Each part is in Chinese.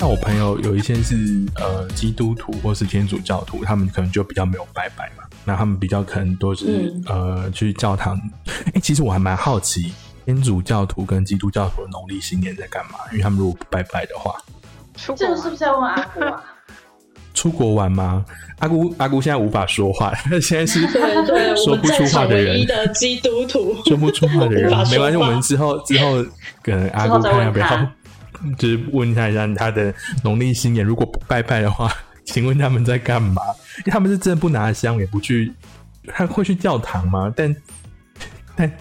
那我朋友有一些是呃基督徒或是天主教徒，他们可能就比较没有拜拜嘛，那他们比较可能都是、呃去教堂。哎、其实我还蛮好奇，天主教徒跟基督教徒的农历新年在干嘛？因为他们如果不拜拜的话，这个是不是要问阿姑啊？出国玩吗？阿姑阿姑现在无法说话，现在是说不出话的人。场唯一，的基督徒，说不出话的人。没关系，我话们之后之后可能阿姑看要不要，就是问他一下他的农历新年，如果不拜拜的话，请问他们在干嘛？因为他们是真的不拿香，也不去，他会去教堂吗？但但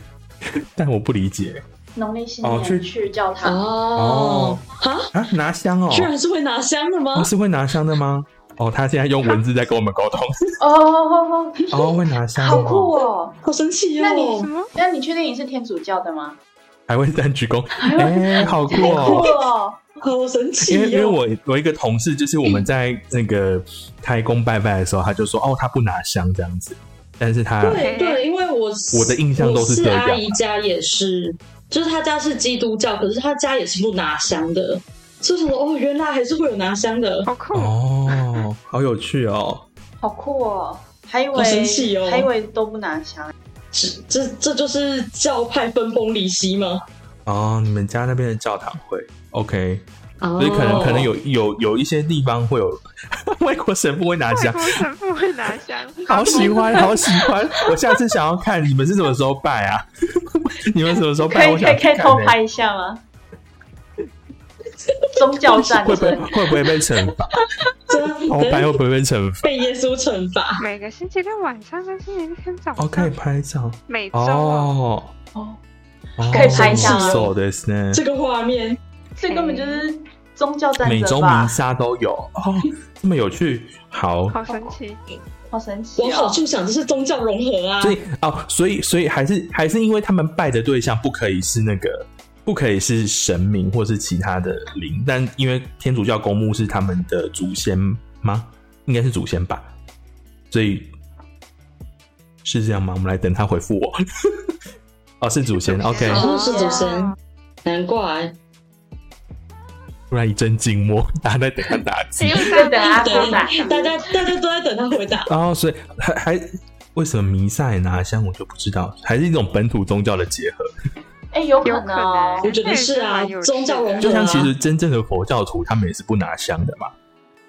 但我不理解。农历新哦去去教堂，哦，哈，啊，拿香哦，居然是会拿香的吗？哦？是会拿香的吗？哦，他现在用文字在跟我们沟通，哦，哦，会拿香，好酷！哦！好神奇哦那你哦什！么？那你确定你是天主教的吗？还会单鞠躬，哎、好酷哦！哦！好神奇因为因为哦！我我一个同事，就是我们在那个开工拜拜的时候，他就说哦，他不拿香这样子，但是他对对，因为我我的印象都是这样阿姨家也是，就是他家是基督教，可是他家也是不拿香的。所以我说哦，原来还是会有拿香的。好酷！哦，好有趣哦。好酷哦！还以好神为奇哦还以为都不拿香。这这这就是教派分崩离析吗？哦，你们家那边的教堂会 OK，所所以可能可能有有有一些地方会有 外国神父会拿香，外国神父会拿香，好喜欢，好喜欢。我下次想要看你们是什么时候拜啊？你们什么时候可拜？我以可以可以偷拍一下吗？宗教战会不会，会不会被惩罚？偷拍会不会被惩罚？被耶稣惩罚？每个星期六晚上跟星期天早上，哦，可以拍照每周哦哦。哦，可以拍一下吗手的是呢，这个画面，这根本就是宗教战每周弥？撒都有哦，这么有趣。好，好神奇！好神奇往好哦！处想，这是宗教融合啊。所以哦，所以所以还是还是因为他们拜的对象不可以是那个，不可以是神明或是其他的灵，但因为天主教公墓是他们的祖先吗？应该是祖先吧，所以是这样吗？我们来等他回复我。哦，是祖先，OK。哦，是主持人，难怪。突然一阵静默，大家在等他打字因。为在等阿对公打，大家大家都在等他回答。然后所以还还为什么弥撒也拿香，我就不知道，还是一种本土宗教的结合。哎，有有可可能哦。我觉得是啊，宗教融合啊。就像其实真正的佛教徒，他们也是不拿香的嘛，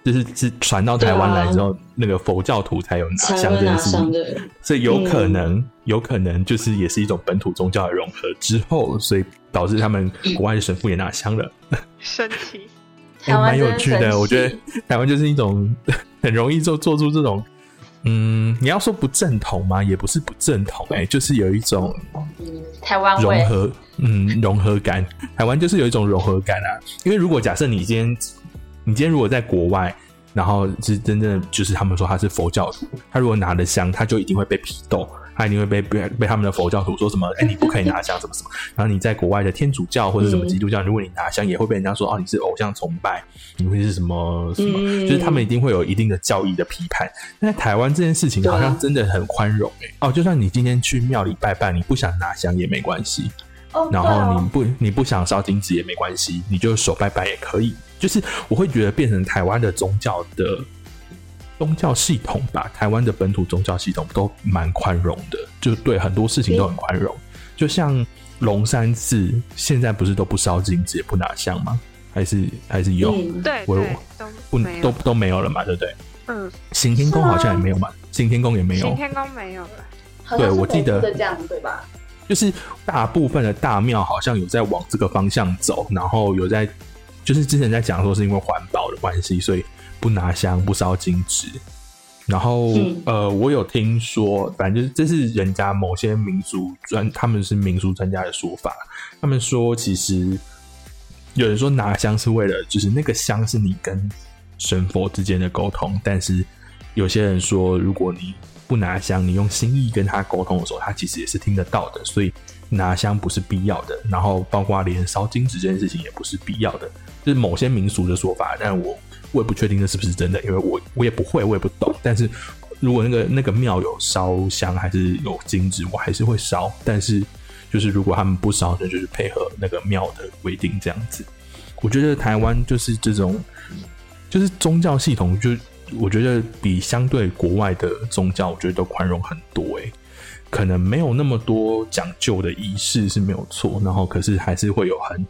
就是是传到台湾来之后，那个佛教徒才有拿香这件事情，所以有可能，有可能就是也是一种本土宗教的融合之后，所以导致他们国外的神父也拿香了，神奇，还台湾蛮有趣的。我觉得台湾就是一种 很容易做做出这种。嗯，你要说不正统吗？也不是不正统、哎，就是有一种台湾融合，嗯，融合感。台湾就是有一种融合感啊。因为如果假设你今天，你今天如果在国外，然后是真正就是他们说他是佛教徒，他如果拿了香，他就一定会被批斗，他一定会被被被他们的佛教徒说什么，哎、你不可以拿香，什么什么。然后你在国外的天主教或者什么嗯基督教，如果你拿香，也会被人家说哦，你是偶像崇拜，你会是什么什么，嗯就是他们一定会有一定的教义的批判。但在台湾这件事情好像真的很宽容哎、哦，就算你今天去庙里拜拜，你不想拿香也没关系。哦，然后你不你不想烧金纸也没关系，你就手拜拜也可以。就是我会觉得变成台湾的宗教的宗教系统吧，台湾的本土宗教系统都蛮宽容的，就对很多事情都很宽容。就像龙山寺现在不是都不烧金纸也不拿香吗？还是还是有？对，我对对，都不都都没有了嘛，对不对？嗯，行天宫好像也没有嘛，行天宫也没有行。天宫没有了，对我记得这样对吧？就是大部分的大庙好像有在往这个方向走，然后有在，就是之前在讲说是因为环保的关系，所以不拿香、不烧金纸。然后、嗯呃，我有听说，反正就是这是人家某些民俗专，他们是民俗专家的说法。他们说，其实有人说拿香是为了，就是那个香是你跟神佛之间的沟通，但是有些人说，如果你不拿香，你用心意跟他沟通的时候，他其实也是听得到的，所以拿香不是必要的。然后包括连烧金纸这件事情也不是必要的，就是某些民俗的说法，但我我也不确定这是不是真的，因为我我也不会，我也不懂。但是如果那个那个庙有烧香还是有金纸，我还是会烧。但是就是如果他们不烧，那就是配合那个庙的规定这样子。我觉得台湾就是这种，就是宗教系统，就我觉得比相对国外的宗教，我觉得都宽容很多。诶，可能没有那么多讲究的仪式是没有错，然后可是还是会有很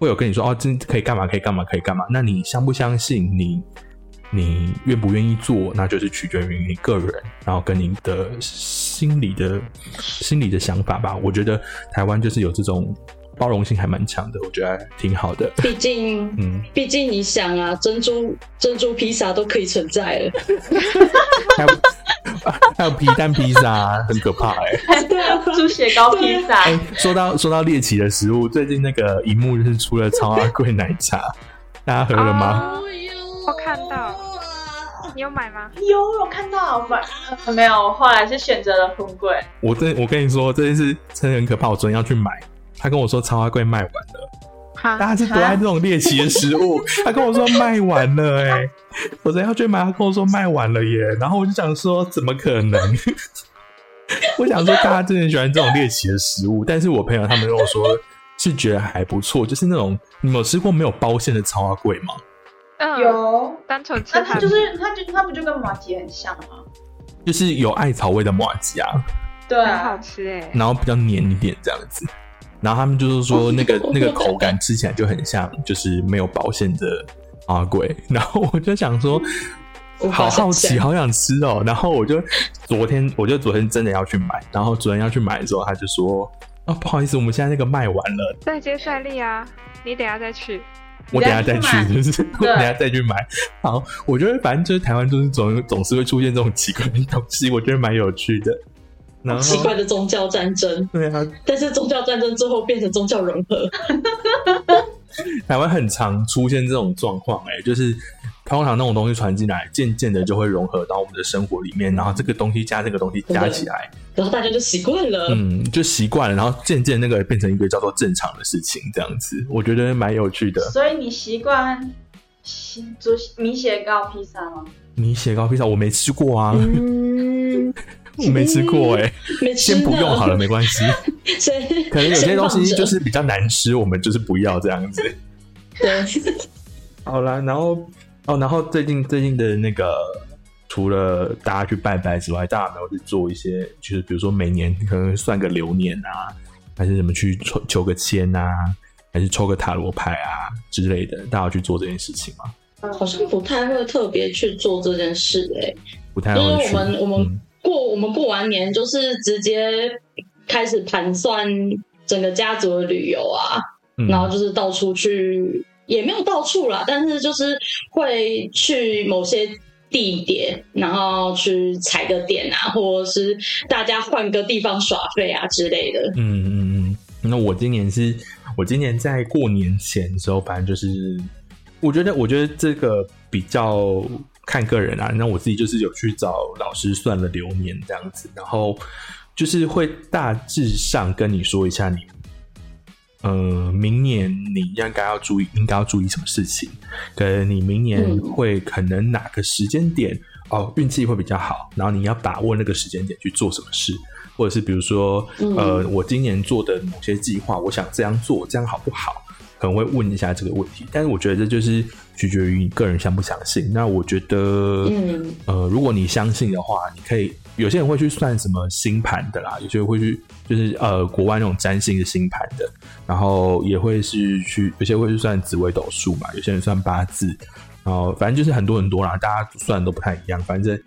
会有跟你说哦，这可以干嘛？可以干嘛？可以干嘛？那你相不相信？你你愿不愿意做？那就是取决于你个人，然后跟你的心理的心理的想法吧。我觉得台湾就是有这种。包容性还蛮强的，我觉得挺好的。毕竟，嗯，毕竟你想啊，珍珠珍珠披萨都可以存在了，还有皮蛋披萨，很可怕哎。猪血糕披萨。哎，说到说到猎奇的食物，最近那个荧幕就是出了超阿贵奶茶，大家喝了吗？我看到，你有买吗？有，我看到买，没有，后来是选择了红贵。我这我跟你说，这件事真的很可怕，我昨天要去买。他跟我说超阿贵卖完了，大家是多爱这种猎奇的食物。他跟我说卖完了，哎，我等要去买，他跟我说卖完了耶。然后我就想说，怎么可能？我想说，大家真的喜欢这种猎奇的食物，但是我朋友他们跟我说是觉得还不错，就是那种你有吃过没有包馅的超花柜吗？嗯，有，单纯吃，那它就是它就它不就跟马吉很像吗？就是有艾草味的马吉啊，对，很好吃哎，然后比较黏一点这样子。然后他们就是说，那个那个口感吃起来就很像，就是没有保鲜的阿贵。然后我就想说，好好奇，好想吃哦。然后我就昨天，我就昨天真的要去买。然后昨天要去买的时候，他就说：“啊，不好意思，我们现在那个卖完了。”再接再厉啊！你等下再去，我等下再去，就是 我等下再去买。好，我觉得反正就是台湾就是总总是会出现这种奇怪的东西，我觉得蛮有趣的。奇怪的宗教战争，对啊，但是宗教战争最后变成宗教融合。台湾很常出现这种状况，哎，就是通常那种东西传进来，渐渐的就会融合到我们的生活里面，然后这个东西加这个东西加起来，然后大家就习惯了，嗯，就习惯了，然后渐渐那个变成一个叫做正常的事情，这样子，我觉得蛮有趣的。所以你习惯做米血糕披萨吗？米血糕披萨我没吃过啊。我没吃过哎，先不用好了，没关系。可能有些东西就是比较难吃，我们就是不要这样子。对，好了，然后哦，然后最近最近的那个，除了大家去拜拜之外，大家有没有去做一些，就是比如说每年可能算个流年啊，还是什么去求求个签啊，还是抽个塔罗牌啊之类的，大家去做这件事情吗？好像不太会特别去做这件事哎，不太会。我们我们。过我们过完年就是直接开始盘算整个家族的旅游啊，然后就是到处去，也没有到处啦，但是就是会去某些地点，然后去踩个点啊，或者是大家换个地方耍费啊之类的。嗯嗯嗯。那我今年是我今年在过年前的时候，反正就是我觉得我觉得这个比较。看个人啊，那我自己就是有去找老师算了流年这样子，然后就是会大致上跟你说一下你，呃，明年你应该要注意，应该要注意什么事情，跟你明年会可能哪个时间点哦运气会比较好，然后你要把握那个时间点去做什么事，或者是比如说呃，我今年做的某些计划，我想这样做，这样好不好？可能会问一下这个问题，但是我觉得这就是取决于你个人相不相信。那我觉得，嗯，呃，如果你相信的话，你可以有些人会去算什么星盘的啦，有些人会去就是呃国外那种占星的星盘的，然后也会是去有些会去算紫微斗数嘛，有些人算八字，然后反正就是很多很多啦，大家算都不太一样。反正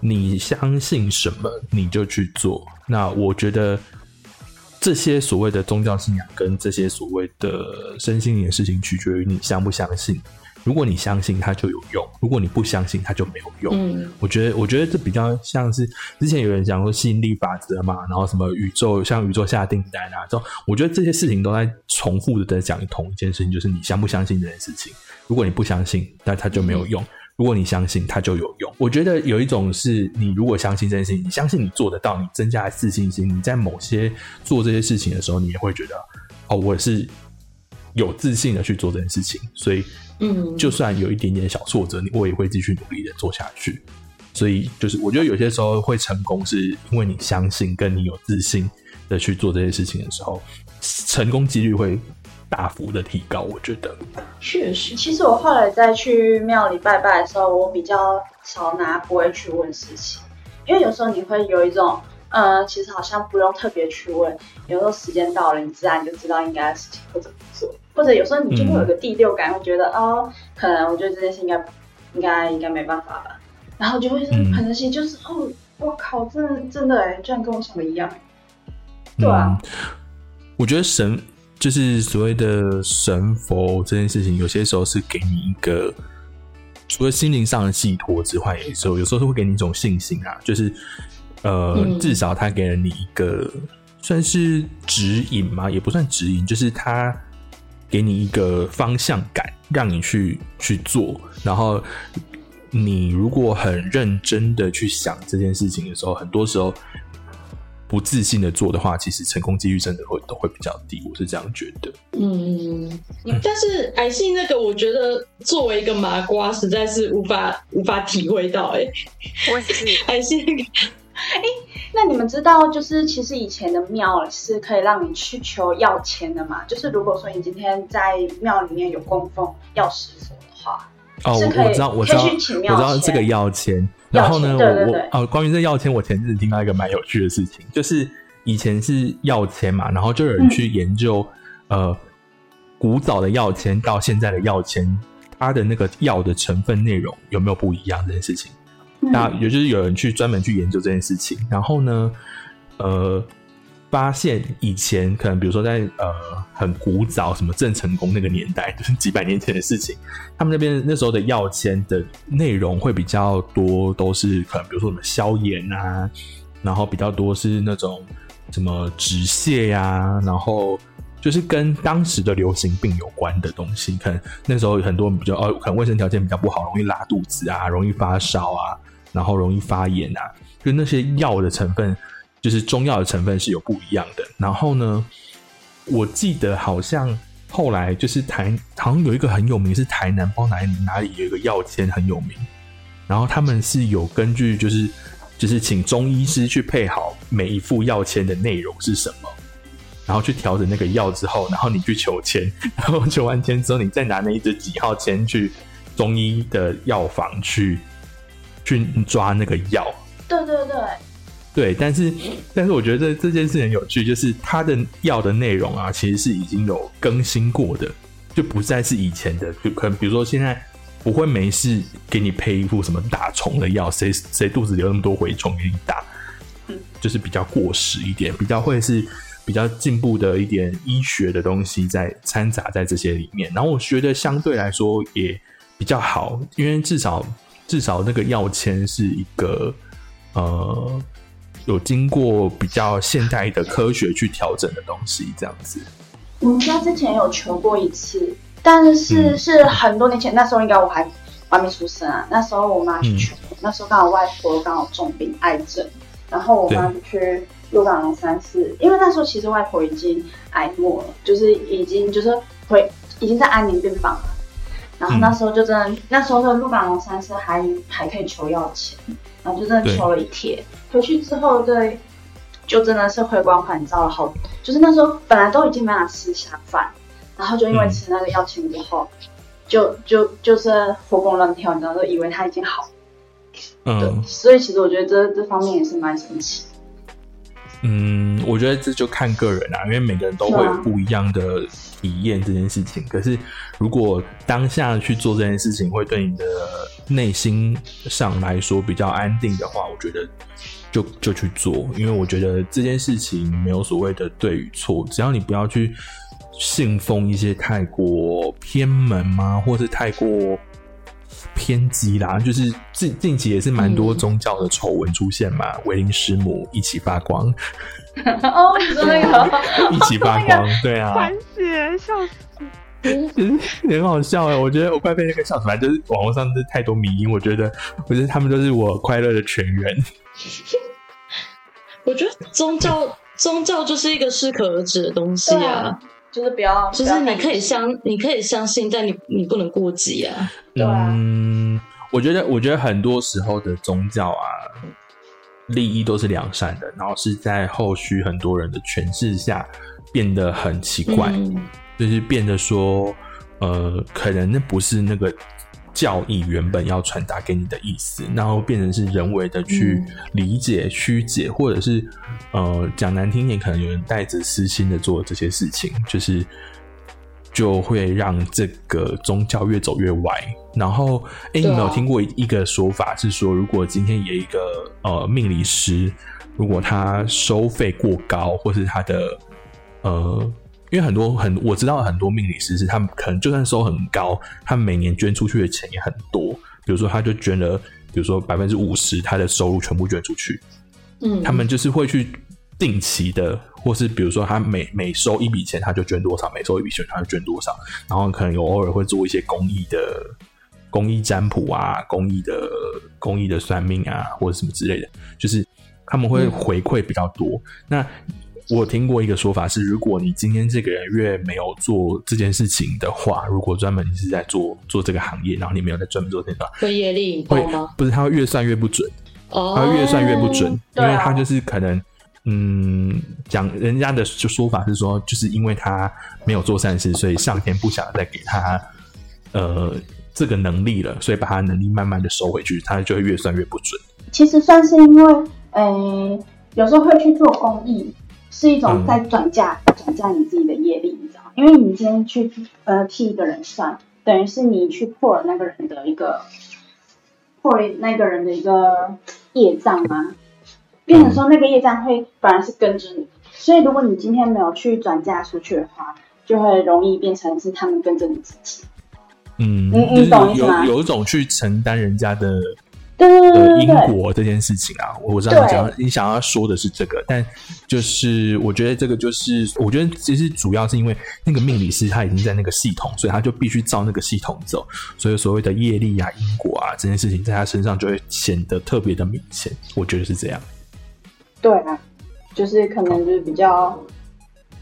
你相信什么你就去做。那我觉得。这些所谓的宗教信仰跟这些所谓的身心灵的事情，取决于你相不相信。如果你相信，它就有用；如果你不相信，它就没有用。嗯，我觉得，我觉得这比较像是之前有人讲说吸引力法则嘛，然后什么宇宙向宇宙下订单啊，这种我觉得这些事情都在重复的在讲同一件事情，就是你相不相信这件事情。如果你不相信，那它就没有用。如果你相信，它就有用。我觉得有一种是你如果相信这件事情，你相信你做得到，你增加自信心，你在某些做这些事情的时候，你也会觉得哦，我是有自信的去做这件事情。所以，嗯，就算有一点点小挫折，你我也会继续努力的做下去。所以，就是我觉得有些时候会成功，是因为你相信，跟你有自信的去做这些事情的时候，成功几率会大幅的提高。我觉得，确实，其实我后来再去庙里拜拜的时候，我比较少拿不会去问事情，因为有时候你会有一种，呃，其实好像不用特别去问，有时候时间到了，你自然就知道应该的事情会怎么做，或者有时候你就会有个第六感，会觉得哦，可能我觉得这件事应该应该应该没办法吧，然后就会很多心就是哦，我靠，真的真的哎，居然跟我想的一样。对啊，我觉得神就是所谓的神佛这件事情，有些时候是给你一个除了心灵上的寄托之外，有时候有时候是会给你一种信心啊，就是呃，至少他给了你一个算是指引嘛，也不算指引，就是他给你一个方向感，让你去去做。然后你如果很认真的去想这件事情的时候，很多时候。不自信的做的话，其实成功几率真的会都会比较低，我是这样觉得。嗯，但是矮信那个，我觉得作为一个麻瓜，实在是无法无法体会到。哎，我也是 矮信那个。哎，那你们知道，就是其实以前的庙是可以让你去求要钱的嘛？就是如果说你今天在庙里面有供奉药师佛的话，哦，我知道，我知道，我知道这个要签。然后呢，我我哦，关于这药签，我前阵子听到一个蛮有趣的事情，就是以前是药签嘛，然后就有人去研究，呃，古早的药签到现在的药签，它的那个药的成分内容有没有不一样这件事情，那也就是有人去专门去研究这件事情，然后呢，呃。发现以前可能，比如说在呃很古早什么郑成功那个年代，就是几百年前的事情，他们那边那时候的药签的内容会比较多，都是可能比如说什么消炎啊，然后比较多是那种什么止泻呀，然后就是跟当时的流行病有关的东西。可能那时候很多人比较哦，可能卫生条件比较不好，容易拉肚子啊，容易发烧啊，然后容易发炎啊，就那些药的成分。就是中药的成分是有不一样的。然后呢，我记得好像后来就是台好像有一个很有名，是台南包哪里哪里有一个药签很有名。然后他们是有根据就是就是请中医师去配好每一副药签的内容是什么，然后去调整那个药之后，然后你去求签，然后求完签之后，你再拿那一支几号签去中医的药房去去抓那个药。对对对。对，但是但是我觉得这件事很有趣，就是它的药的内容啊，其实是已经有更新过的，就不再是以前的。就可能比如说现在不会没事给你配一副什么打虫的药，谁谁肚子有那么多蛔虫给你打，就是比较过时一点，比较会是比较进步的一点医学的东西在掺杂在这些里面。然后我觉得相对来说也比较好，因为至少至少那个药签是一个呃。有经过比较现代的科学去调整的东西，这样子。我们家之前有求过一次，但是是很多年前，那时候应该我还还没出生啊。那时候我妈去求，那时候刚好外婆刚好重病癌症，然后我妈就去鹿港龙山寺，因为那时候其实外婆已经癌末了，就是已经就是回已经在安宁病房了。然后那时候就真的，那时候的鹿港龙山寺还还可以求药钱。然后就真的求了一贴，回去之后对，就真的是回光返照了。好，就是那时候本来都已经没法吃下饭，然后就因为吃那个药钱之后，就就就是活蹦乱跳，你知道，都以为他已经好。嗯，所以其实我觉得这这方面也是蛮神奇。嗯，我觉得这就看个人啊，因为每个人都会有不一样的体验这件事情。可是如果当下去做这件事情，会对你的内心上来说比较安定的话，我觉得就就去做。因为我觉得这件事情没有所谓的对与错，只要你不要去信奉一些太过偏门嘛，或是太过。偏激啦，就是近近期也是蛮多宗教的丑闻出现嘛，维林师母一起发光，哦，你说那个 一起发光，对啊，欢喜笑死，很好笑哎，我觉得我快被那个笑死，反正就是网络上是太多迷因，我觉得我觉得他们都是我快乐的泉源。我觉得宗教宗教就是一个适可而止的东西啊。就是不要，就是你可以相，你可以相信，但你你不能过激啊。对啊。嗯，我觉得，我觉得很多时候的宗教啊，利益都是良善的，然后是在后续很多人的诠释下变得很奇怪，就是变得说，呃，可能那不是那个教义原本要传达给你的意思，然后变成是人为的去理解、曲解，或者是呃讲难听点，可能有人带着私心的做这些事情，就是。就会让这个宗教越走越歪。然后，哎，你有没有听过一个说法是说，如果今天有一个呃命理师，如果他收费过高，或是他的呃，因为很多很我知道很多命理师是他们可能就算收很高，他们每年捐出去的钱也很多。比如说，他就捐了，比如说百分之五十，他的收入全部捐出去。嗯，他们就是会去。定期的，或是比如说他每每收一笔钱，他就捐多少；每收一笔钱，他就捐多少。然后可能有偶尔会做一些公益的公益占卜啊，公益的公益的算命啊，或者什么之类的，就是他们会回馈比较多。那我听过一个说法是，如果你今天这个人越没有做这件事情的话，如果专门你是在做做这个行业，然后你没有在专门做这个，会业力会吗？不是，他会越算越不准，哦他会越算越不准，因为他就是可能。嗯，讲人家的就说法是说，就是因为他没有做善事，所以上天不想再给他呃这个能力了，所以把他能力慢慢的收回去，他就会越算越不准。其实算是因为，呃，有时候会去做公益，是一种在转嫁转嫁你自己的业力，你知道吗？因为你今天去呃替一个人算，等于是你去破了那个人的一个破了那个人的一个业障啊？变成说那个业障会反而是跟着你，所以如果你今天没有去转嫁出去的话，就会容易变成是他们跟着你自己。嗯，你你懂意思吗？有一种去承担人家的的因果这件事情啊，我知道你讲你想要说的是这个，但就是我觉得这个就是我觉得其实主要是因为那个命理师他已经在那个系统，所以他就必须照那个系统走，所以所谓的业力啊、因果啊这件事情在他身上就会显得特别的明显，我觉得是这样。对啊，就是可能就是比较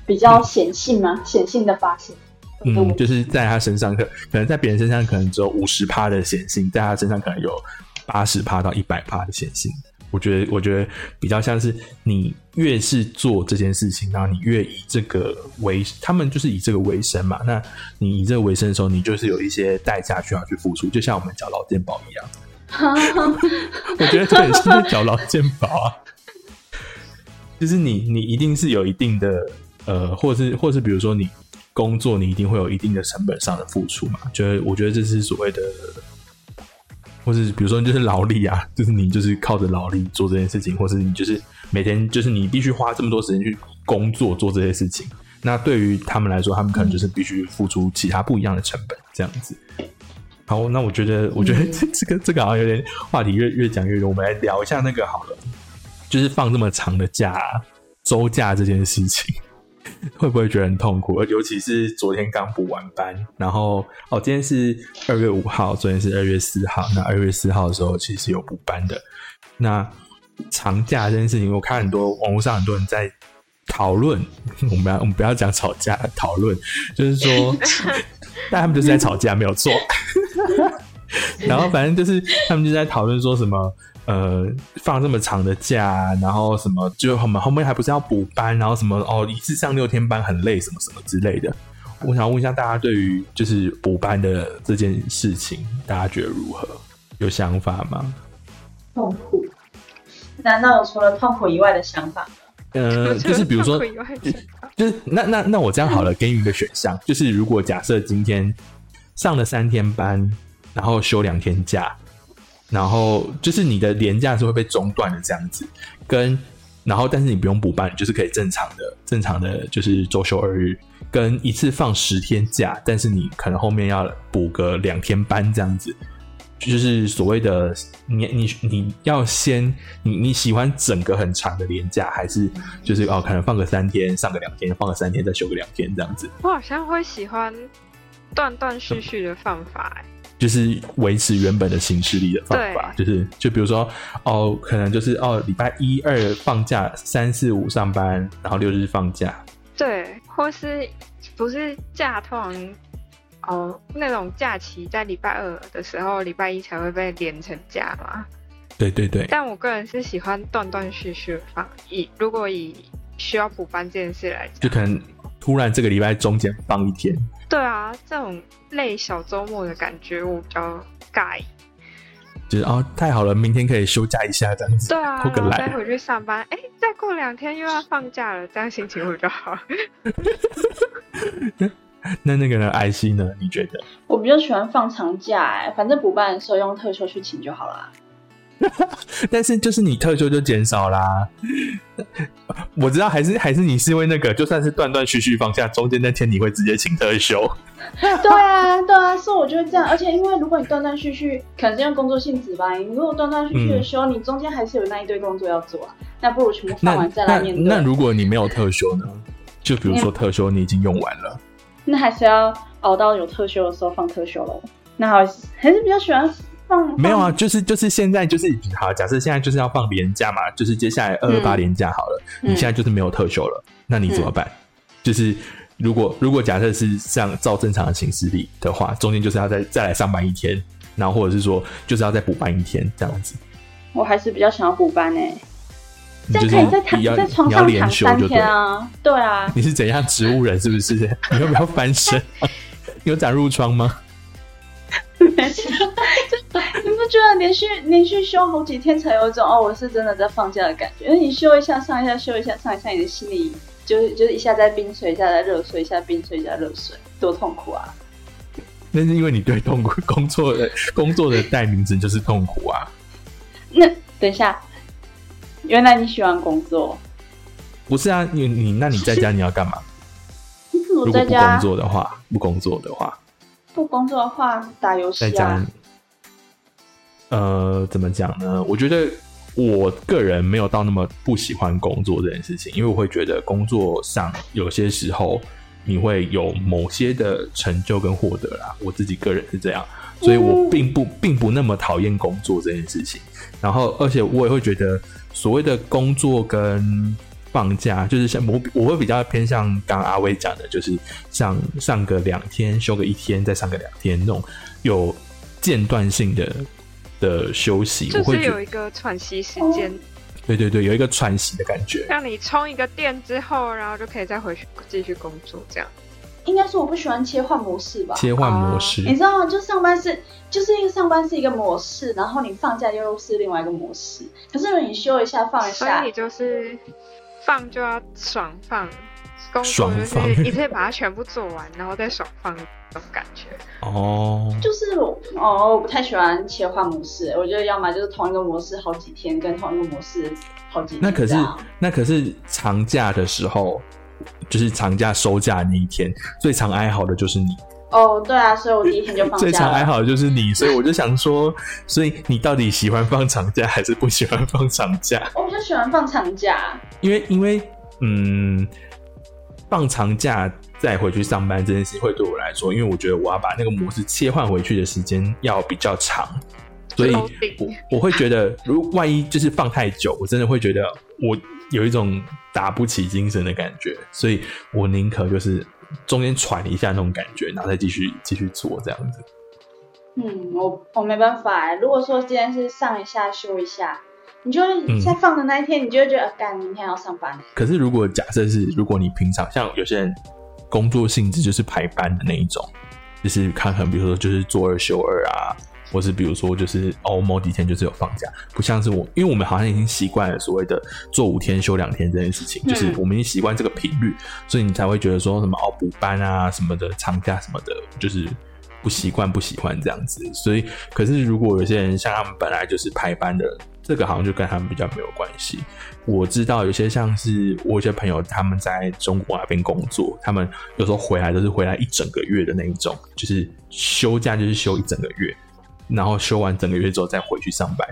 比较显性嘛，显性的发现。嗯，就是在他身上可可能在别人身上可能只有五十趴的显性，在他身上可能有八十趴到一百趴的显性。我觉得，我觉得比较像是你越是做这件事情，然后你越以这个为他们就是以这个为生嘛。那你以这个为生的时候，你就是有一些代价需要去付出，就像我们缴劳健保一样。我觉得这很像缴劳健保啊。就是你，你一定是有一定的，呃，或是，或是，比如说你工作，你一定会有一定的成本上的付出嘛。就是我觉得这是所谓的，或是比如说就是劳力啊，就是你就是靠着劳力做这件事情，或是你就是每天就是你必须花这么多时间去工作做这些事情。那对于他们来说，他们可能就是必须付出其他不一样的成本，这样子。好，那我觉得，我觉得这这个这个好像有点话题越越讲越多，我们来聊一下那个好了。就是放这么长的假，周假这件事情，会不会觉得很痛苦？尤其是昨天刚补完班，然后哦，今天是二月五号，昨天是二月四号。那二月四号的时候，其实有补班的。那长假这件事情，我看很多网络上很多人在讨论。我们要我们不要讲吵架，讨论就是说，但他们就是在吵架，没有错。然后反正就是他们就在讨论说什么。呃，放这么长的假，然后什么，就我们后面还不是要补班，然后什么哦，一次上六天班很累，什么什么之类的。我想问一下大家，对于就是补班的这件事情，大家觉得如何？有想法吗？痛苦？难道我除了痛苦以外的想法？呃，就是比如说，就是那那那我这样好了，给你一个选项，就是如果假设今天上了三天班，然后休两天假。然后就是你的年假是会被中断的这样子，跟然后但是你不用补班，就是可以正常的正常的就是周休二日，跟一次放十天假，但是你可能后面要补个两天班这样子，就是所谓的你你你要先你你喜欢整个很长的年假，还是就是哦可能放个三天上个两天，放个三天再休个两天这样子？我好像会喜欢断断续续的放法哎。就是维持原本的行事力的方法，就是就比如说哦，可能就是哦，礼拜一二放假，三四五上班，然后六日放假。对，或是不是假通常哦那种假期在礼拜二的时候，礼拜一才会被连成假嘛？对对对。但我个人是喜欢断断续续放，以如果以需要补班这件事来讲，就可能突然这个礼拜中间放一天。对啊，这种类小周末的感觉我比较尬意。就是哦，太好了，明天可以休假一下这样子。对啊，然后再回去上班，哎，再过两天又要放假了，这样心情会比较好。那那个人 IC 呢？你觉得？我比较喜欢放长假，哎，反正补班的时候用特休去请就好了。但是就是你特休就减少啦。我知道，还是还是你是因为那个，就算是断断续续放假，中间那天你会直接请特休。对啊，对啊，所以我觉得这样。而且因为如果你断断续续，可能是因为工作性质吧。你如果断断续续的休，你中间还是有那一堆工作要做啊。那不如全部放完再来面对。那如果你没有特休呢？就比如说特休你已经用完了，那还是要熬到有特休的时候放特休喽。那好，还是比较喜欢。没有啊，就是就是现在就是好，假设现在就是要放年假嘛，就是接下来二二八年假好了，你现在就是没有特休了，那你怎么办？就是如果如果假设是像照正常的行事历的话，中间就是要再再来上班一天，然后或者是说就是要再补班一天这样子。我还是比较想要补班诶，这样可以在躺在床上躺三天啊？对啊，你是怎样植物人是不是？你要不要翻身？有长褥疮吗？你不觉得连续连续休好几天才有一种哦，我是真的在放假的感觉？因为你休一下上一下，休一下上一下，你的心里就是就是一下在冰水，一下在热水，一下冰水，一下热水，多痛苦啊！那是因为你对痛苦工作的工作的代名词就是痛苦啊。那等一下，原来你喜欢工作？不是啊，你你那你在家你要干嘛？如果不工作的话，不工作的话。不工作的话，打游戏啊。呃，怎么讲呢？我觉得我个人没有到那么不喜欢工作这件事情，因为我会觉得工作上有些时候你会有某些的成就跟获得啦。我自己个人是这样，所以我并不并不那么讨厌工作这件事情。然后，而且我也会觉得所谓的工作跟。放假就是像我，我会比较偏向刚刚阿威讲的，就是像上个两天休个一天，再上个两天那种有间断性的的休息，就是有一个喘息时间。对对对，有一个喘息的感觉，让你充一个电之后，然后就可以再回去继续工作。这样应该是我不喜欢切换模式吧？切换模式，你知道吗？就上班是就是一个上班是一个模式，然后你放假又是另外一个模式。可是你休一下放一下，所以你就是。放就要爽放，工作就是一次把它全部做完，然后再爽放那种感觉。哦，就是哦，我不太喜欢切换模式，我觉得要么就是同一个模式好几天，跟同一个模式好几天。那可是那可是长假的时候，就是长假收假那一天，最常哀嚎的就是你。哦，对啊，所以我第一天就放假。最常还好就是你，所以我就想说，所以你到底喜欢放长假还是不喜欢放长假？我比较喜欢放长假，因为因为嗯，放长假再回去上班这件事会对我来说，因为我觉得我要把那个模式切换回去的时间要比较长，所以我我会觉得，如万一就是放太久，我真的会觉得我有一种打不起精神的感觉，所以我宁可就是。中间喘一下那种感觉，然后再继续继续做这样子。嗯，我我没办法。如果说今天是上一下休一下，你就会在放的那一天，你就会觉得干明天要上班。可是如果假设是，如果你平常像有些人工作性质就是排班的那一种，就是看看比如说就是做二休二啊。或是比如说，就是哦，某几天就是有放假，不像是我，因为我们好像已经习惯了所谓的做五天休两天这件事情，就是我们已经习惯这个频率，所以你才会觉得说什么哦补班啊什么的长假什么的，就是不习惯不喜欢这样子。所以，可是如果有些人像他们本来就是排班的，这个好像就跟他们比较没有关系。我知道有些像是我有些朋友他们在中国那边工作，他们有时候回来都是回来一整个月的那一种，就是休假就是休一整个月。然后休完整个月之后再回去上班，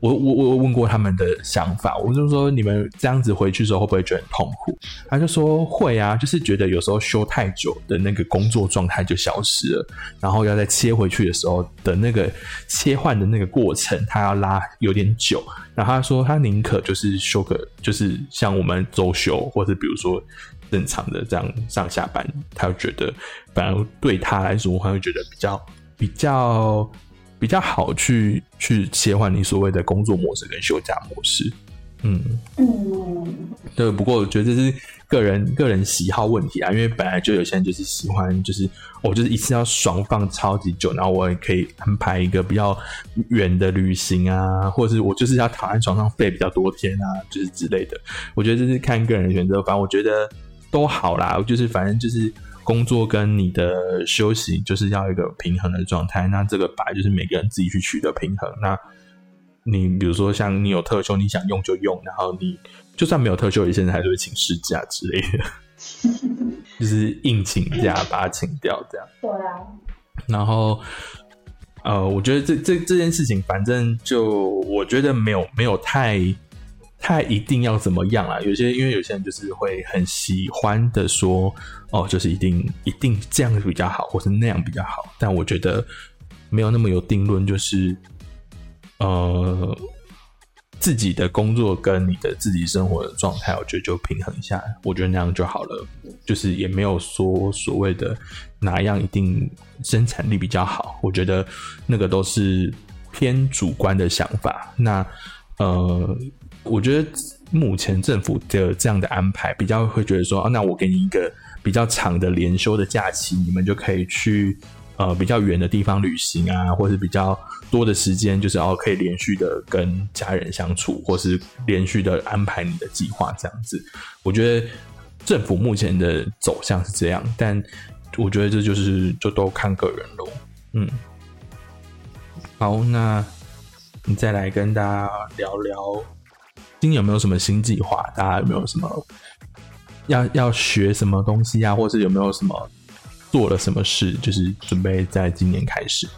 我我我问过他们的想法，我就说你们这样子回去之后会不会觉得很痛苦？他就说会啊，就是觉得有时候休太久的那个工作状态就消失了，然后要再切回去的时候的那个切换的那个过程，他要拉有点久。然后他说他宁可就是休个，就是像我们周休，或者比如说正常的这样上下班，他就觉得反而对他来说，他会觉得比较比较。比较好去去切换你所谓的工作模式跟休假模式。嗯嗯，对。不过我觉得这是个人个人喜好问题啊，因为本来就有些人就是喜欢，就是我就是一次要爽放超级久，然后我也可以安排一个比较远的旅行啊，或者是我就是要躺在床上废比较多天啊，就是之类的。我觉得这是看个人选择，反正我觉得都好啦。就是反正就是工作跟你的休息就是要一个平衡的状态，那这个本来就是每个人自己去取得平衡。那你比如说，像你有特休，你想用就用，然后你就算没有特休，你现在还是会请事假之类的，就是硬请假把它请掉，这样。对啊。然后，呃，我觉得这这这件事情，反正就我觉得没有没有太太一定要怎么样啊。有些因为有些人就是会很喜欢的说，哦，就是一定一定这样比较好，或是那样比较好。但我觉得没有那么有定论，就是。呃，自己的工作跟你的自己生活的状态，我觉得就平衡一下，我觉得那样就好了。就是也没有说所谓的哪样一定生产力比较好，我觉得那个都是偏主观的想法。那呃，我觉得目前政府的这样的安排，比较会觉得说，那我给你一个比较长的连休的假期，你们就可以去。呃，比较远的地方旅行啊，或是比较多的时间，就是哦，可以连续的跟家人相处，或是连续的安排你的计划这样子。我觉得政府目前的走向是这样，但我觉得这就是就都看个人喽。嗯，好，那你再来跟大家聊聊，今年有没有什么新计划？大家有没有什么要要学什么东西啊，或是有没有什么？做了什么事？就是准备在今年开始。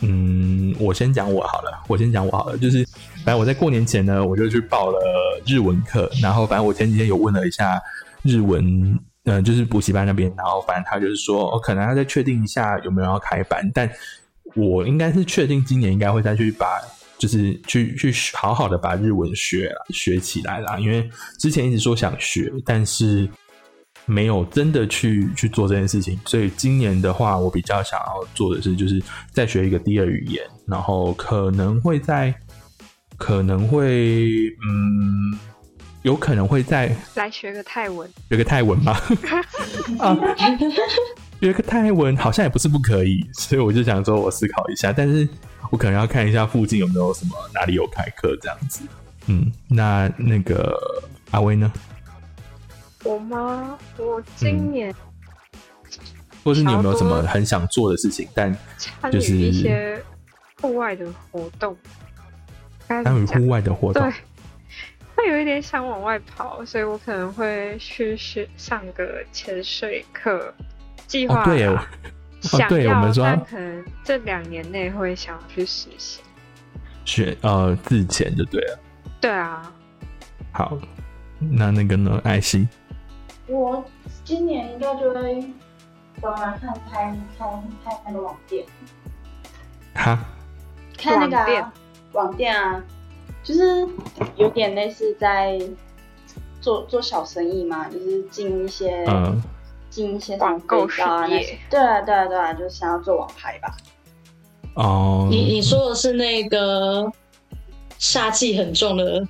嗯，我先讲我好了，我先讲我好了。就是反正我在过年前呢，我就去报了日文课。然后反正我前几天有问了一下日文，嗯，就是补习班那边。然后反正他就是说，可能要再确定一下有没有要开班。但我应该是确定今年应该会再去把，就是去去好好的把日文学学起来啦。因为之前一直说想学，但是。没有真的去去做这件事情，所以今年的话，我比较想要做的是，就是再学一个第二语言，然后可能会在，可能会，嗯，有可能会在来学个泰文，学个泰文吧？啊，学个泰文好像也不是不可以，所以我就想说，我思考一下，但是我可能要看一下附近有没有什么哪里有开课这样子。嗯，那那个阿威呢？我吗？我今年，或是你有没有什么很想做的事情？但就是一些户外的活动，参与户外的活动，对，会有一点想往外跑，所以我可能会去学上个潜水课。计划对，想要，但可能这两年内会想要去实习。学呃自潜就对了。对啊。好，那那个呢？艾希。我今年应该就会帮他看开开开那个网店，哈，开那个网店啊，就是有点类似在做做小生意嘛，就是进一些进一些网购商业，对啊对啊对啊，就想要做网拍吧。哦，你你说的是那个煞气很重的。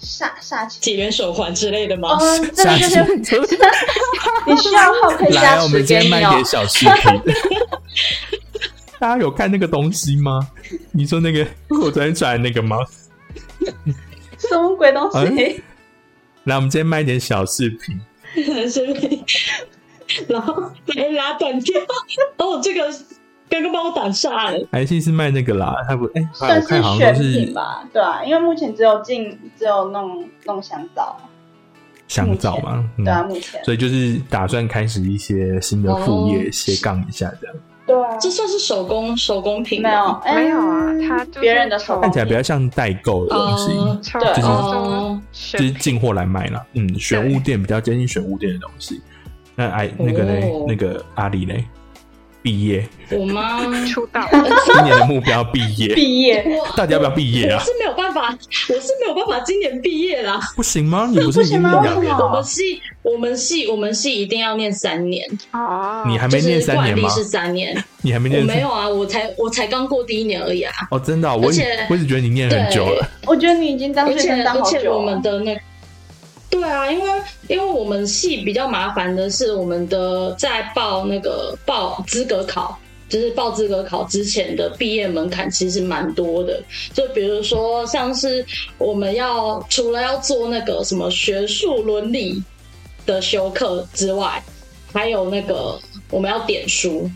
煞煞气解元手环之类的吗？嗯，这个就是 你需要后可以加我们今天卖点小视频。大家有看那个东西吗？你说那个 我昨天转那个吗？什么鬼东西？来，我们今天卖点小视频。视频，然后来拉短片。哦，这个。刚刚帮我挡煞了。还是是卖那个啦，他不哎，算是选品吧，对啊，因为目前只有进，只有弄弄香皂，香皂嘛，对啊，目前，所以就是打算开始一些新的副业，斜杠一下这样。对啊，这算是手工手工品没有没有啊，他别人的手看起来比较像代购的东西，就是就是进货来卖了。嗯，选物店比较接近选物店的东西。那哎，那个嘞，那个阿里嘞。毕业。我吗？出道。今年的目标毕业。毕业。大家要不要毕业啊？我是没有办法，我是没有办法今年毕业啦。不行吗？你不是已经两年了？我们系，我们系，我们系一定要念三年。啊。你还没念三年吗？是三年。你还没念？我没有啊，我才我才刚过第一年而已啊。哦，真的？我我一直觉得你念很久了。我觉得你已经当学生当好久。而且我们的那。对啊，因为因为我们系比较麻烦的是，我们的在报那个报资格考，就是报资格考之前的毕业门槛其实蛮多的。就比如说，像是我们要除了要做那个什么学术伦理的修课之外，还有那个我们要点书，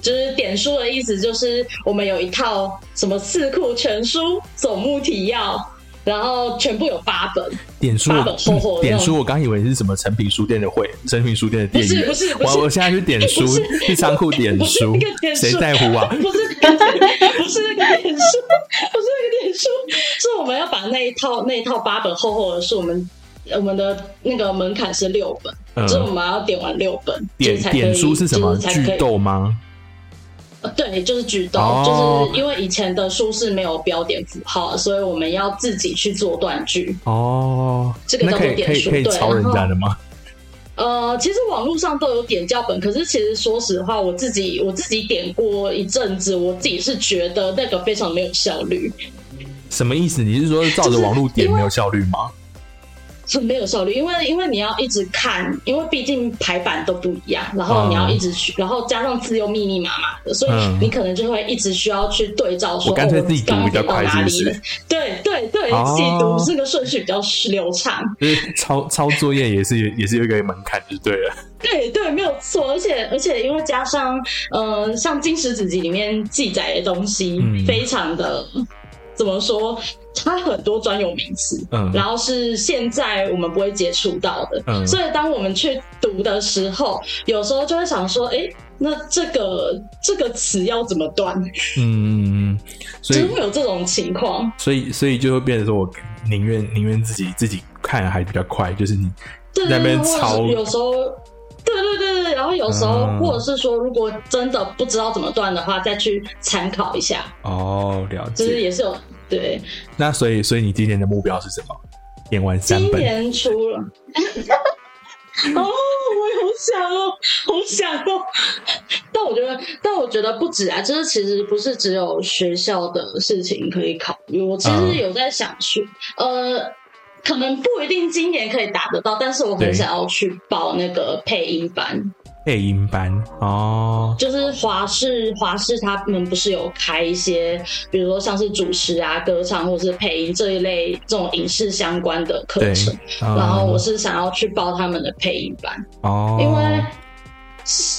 就是点书的意思就是我们有一套什么四库全书总目提要。然后全部有八本，点书，八本厚厚的点书。我刚以为是什么成品书店的会，成品书店的店员。不是不是，我我现在去点书，去仓库点书，谁在乎啊？不是不是那个点书，不是那个点书，是我们要把那一套那一套八本厚厚的书，我们我们的那个门槛是六本，所以我们要点完六本，点点书是什么？剧斗吗？对，就是举动，就是因为以前的书是没有标点符号，所以我们要自己去做断句。哦，这个叫做点书，可以抄人家的吗？呃，其实网络上都有点教本，可是其实说实话，我自己我自己点过一阵子，我自己是觉得那个非常没有效率。什么意思？你是说照着网络点没有效率吗？是没有效率，因为因为你要一直看，因为毕竟排版都不一样，然后你要一直去，然后加上字又密密麻麻的，所以你可能就会一直需要去对照，说干脆自己读比较快，是不是？对 对对，自己 读这个顺序比较流畅。就是抄抄作业也是也是有一个门槛，就对了。对对，没有错，而且而且因为加上呃，像《金石子集》里面记载的东西，非常的。怎么说？它很多专有名词，嗯，然后是现在我们不会接触到的，嗯，所以当我们去读的时候，有时候就会想说，哎，那这个这个词要怎么断？嗯，所以会有这种情况，所以所以就会变成说我宁愿宁愿自己自己看还比较快，就是你那边抄，有时候。对对对对，然后有时候或者是说，如果真的不知道怎么断的话，再去参考一下。哦，了解。就是也是有对。那所以，所以你今年的目标是什么？演完三本。今年出了。哦，我好想哦，好想哦。但我觉得，但我觉得不止啊，就是其实不是只有学校的事情可以考虑。我其实有在想说，呃。可能不一定今年可以达得到，但是我很想要去报那个配音班。配音班哦，就是华视华视他们不是有开一些，比如说像是主持啊、歌唱或是配音这一类这种影视相关的课程。然后我是想要去报他们的配音班哦，因为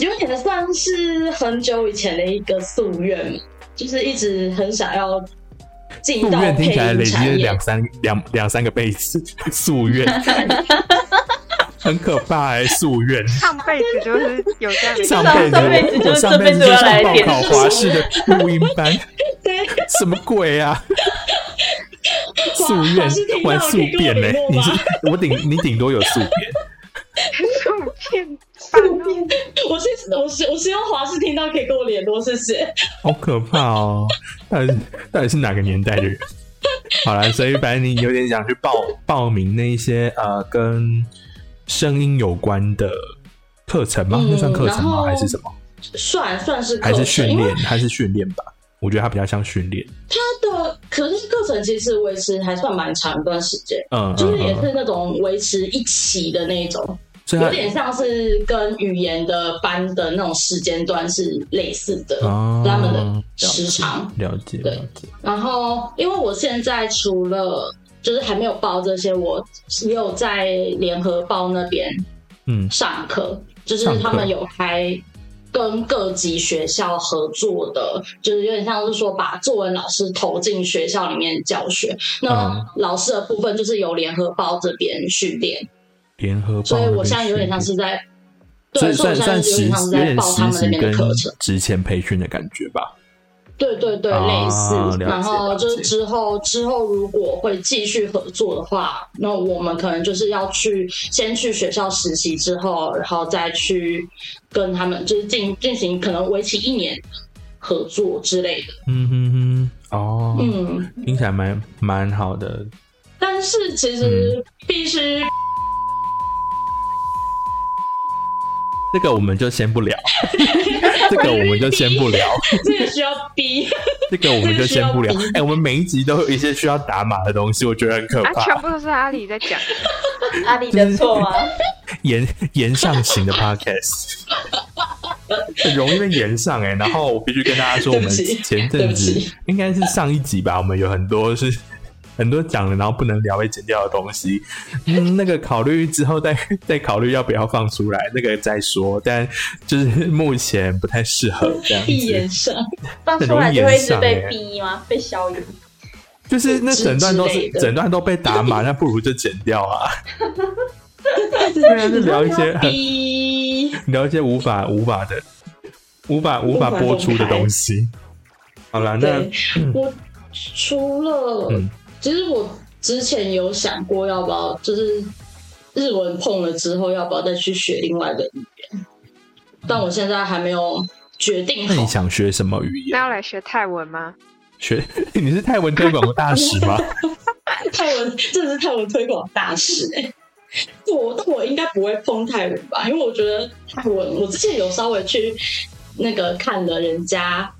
有点算是很久以前的一个夙愿嘛，就是一直很想要。夙愿听起来累积了两三两两三个辈子，夙愿。很可怕哎，夙愿。上辈子就是有这样，上辈子我上辈子就是报考华视的录音班，什么鬼啊？夙愿玩宿便呢？你是我顶你顶多有宿便，宿便。我是我是我希望华视听到可以跟我联络，谢谢。好可怕哦！到底到底是哪个年代的人？好了，所以反正你有点想去报报名那一些呃跟声音有关的课程吗？那算课程吗？还是什么？算算是还是训练？还是训练吧？我觉得它比较像训练。它的可是课程其实维持还算蛮长一段时间，嗯，就是也是那种维持一期的那种。有点像是跟语言的班的那种时间段是类似的，他们的时长了解。对，然后因为我现在除了就是还没有报这些，我也有在联合报那边嗯上课，就是他们有开跟各级学校合作的，就是有点像是说把作文老师投进学校里面教学。那老师的部分就是由联合报这边训练。联合，所以我现在有点像是在，所以算算实有点实习跟之前培训的感觉吧。对对对，类似。然后就是之后之后如果会继续合作的话，那我们可能就是要去先去学校实习，之后然后再去跟他们就是进进行可能为期一年合作之类的。嗯哼哼，哦，嗯，听起来蛮蛮好的。但是其实必须。这个我们就先不聊 这个我们就先不聊。这个需要逼，这个我们就先不聊。哎，我们每一集都有一些需要打码的东西，我觉得很可怕。全部都是阿里在讲，阿里的错吗？言言上型的 podcast，很容易被言上哎。然后我必须跟大家说，我们前阵子应该是上一集吧，我们有很多是。很多讲了，然后不能聊被剪掉的东西，嗯，那个考虑之后再 再考虑要不要放出来，那个再说。但就是目前不太适合这样子。放出来就会一直被逼吗？被消音？就是那整段都是整段都被打码，那不如就剪掉啊。对啊，就聊一些 很聊一些无法无法的无法无法播出的东西。好了，那我除了。其实我之前有想过要不要，就是日文碰了之后要不要再去学另外的语言，但我现在还没有决定。那你想学什么语言？要来学泰文吗？学 你 是泰文推广大使吗？泰文这是泰文推广大使哎，我我应该不会碰泰文吧？因为我觉得泰文，我之前有稍微去那个看了人家。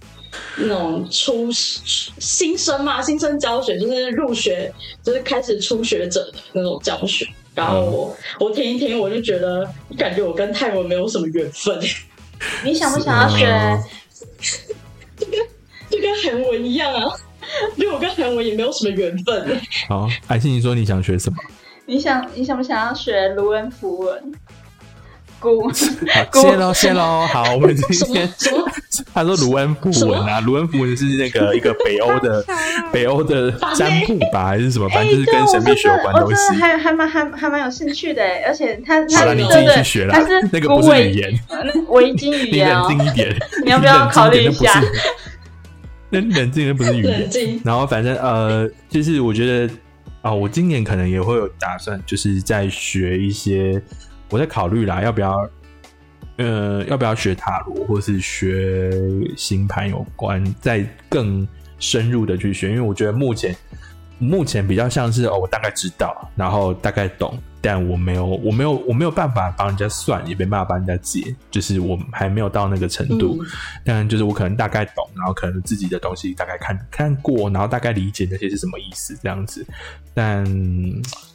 那种初新生嘛，新生教学就是入学，就是开始初学者的那种教学。然后我我听一听，我就觉得感觉我跟泰文没有什么缘分。你想不想要学？就 跟就跟韩文一样啊，因为我跟韩文也没有什么缘分。好，还是，你说你想学什么？你想你想不想要学卢恩符文？好，谢喽，谢喽。好，我们今天他说卢恩符文啊，卢恩符文是那个一个北欧的北欧的占卜吧，还是什么？反正就是跟神秘学有关东西。还还蛮还还蛮有兴趣的，而且他好了，你自己去学啦。他是 那个不是语言，维京语言。你冷静一点，你要不要考虑一下？那冷静，那不是语言。然后反正呃，就是我觉得啊，我今年可能也会有打算，就是在学一些。我在考虑啦，要不要，呃，要不要学塔罗，或是学星盘有关，再更深入的去学？因为我觉得目前目前比较像是哦，我大概知道，然后大概懂，但我没有，我没有，我没有办法帮人家算，也没办法帮人家解，就是我还没有到那个程度。但就是我可能大概懂，然后可能自己的东西大概看看过，然后大概理解那些是什么意思这样子。但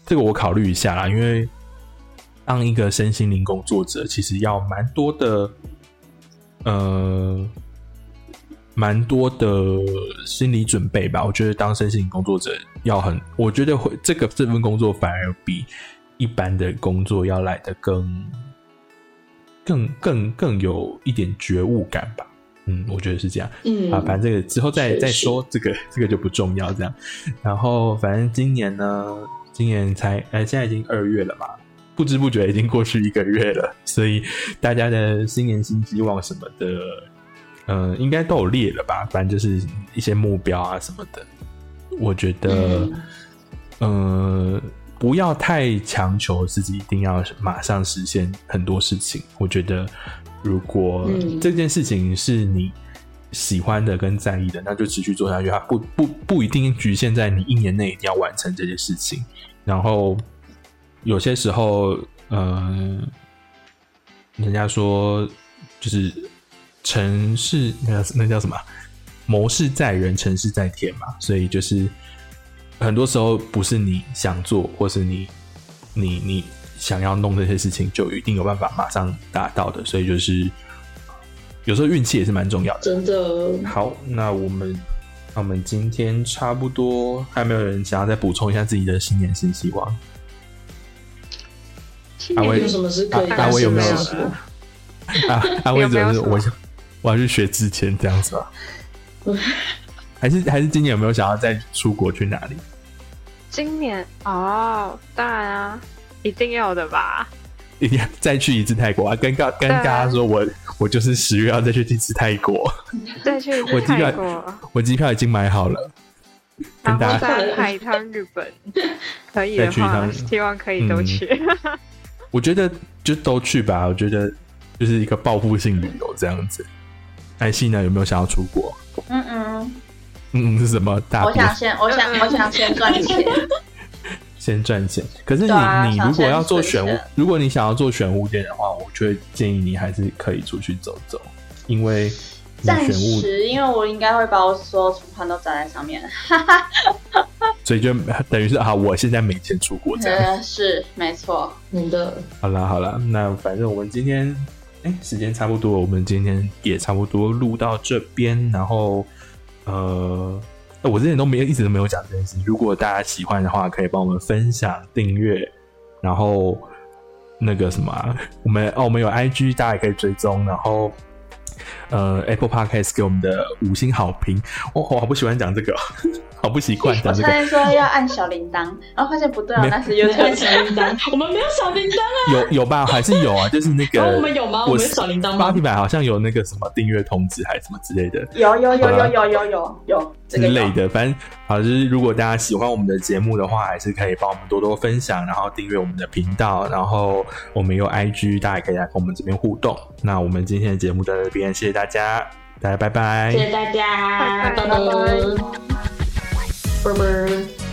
这个我考虑一下啦，因为。当一个身心灵工作者，其实要蛮多的，呃，蛮多的心理准备吧。我觉得当身心灵工作者要很，我觉得会这个这份工作反而比一般的工作要来的更、更、更、更有一点觉悟感吧。嗯，我觉得是这样。嗯啊，反正这个之后再再说，这个这个就不重要。这样，然后反正今年呢，今年才呃，现在已经二月了嘛。不知不觉已经过去一个月了，所以大家的新年新希望什么的，嗯，应该都有列了吧？反正就是一些目标啊什么的。我觉得，嗯，不要太强求自己一定要马上实现很多事情。我觉得，如果这件事情是你喜欢的跟在意的，那就持续做下去。它不不不一定局限在你一年内一定要完成这件事情，然后。有些时候，嗯，人家说就是成事那那叫什么？谋事在人，成事在天嘛。所以就是很多时候不是你想做，或是你你你想要弄这些事情，就一定有办法马上达到的。所以就是有时候运气也是蛮重要的。真的。好，那我们那我们今天差不多，还有没有人想要再补充一下自己的新年新希望？阿威有什么是可以？阿威有没有？啊，阿威怎么是我我要去学之前这样子吧。还是还是今年有没有想要再出国去哪里？今年哦，当然啊，一定要的吧。一定要 再去一次泰国啊！跟刚跟大家说，我我就是十月要再去一次泰国，再去我机票我机票已经买好了，跟大家再来一趟日本可以的话，希望可以都去。我觉得就都去吧，我觉得就是一个报复性旅游这样子。艾希呢，有没有想要出国？嗯嗯嗯是什么？我想先，我想，我想先赚钱。先赚钱，可是你你如果要做选物，如果你想要做选物店的话，我就会建议你还是可以出去走走，因为暂时因为我应该会把我所有存款都砸在上面，所以就等于是啊，我现在没钱出国这样，是没错，你的。好了好了，那反正我们今天哎时间差不多，我们今天也差不多录到这边，然后呃。我之前都没有，一直都没有讲这件事。如果大家喜欢的话，可以帮我们分享、订阅，然后那个什么，我们哦，我们有 IG，大家也可以追踪，然后。呃，Apple Podcast 给我们的五星好评，我我好不喜欢讲这个，好不习惯讲这个。我说要按小铃铛，然后发现不对啊，那是有按小铃铛，我们没有小铃铛啊。有有吧？还是有啊？就是那个我们有吗？我们有小铃铛吗？八匹版好像有那个什么订阅通知还是什么之类的。有有有有有有有有之类的，反正好，就是如果大家喜欢我们的节目的话，还是可以帮我们多多分享，然后订阅我们的频道，然后我们有 IG，大家可以来跟我们这边互动。那我们今天的节目到这边，谢谢大家。大家拜拜，谢谢大家，拜拜，拜拜。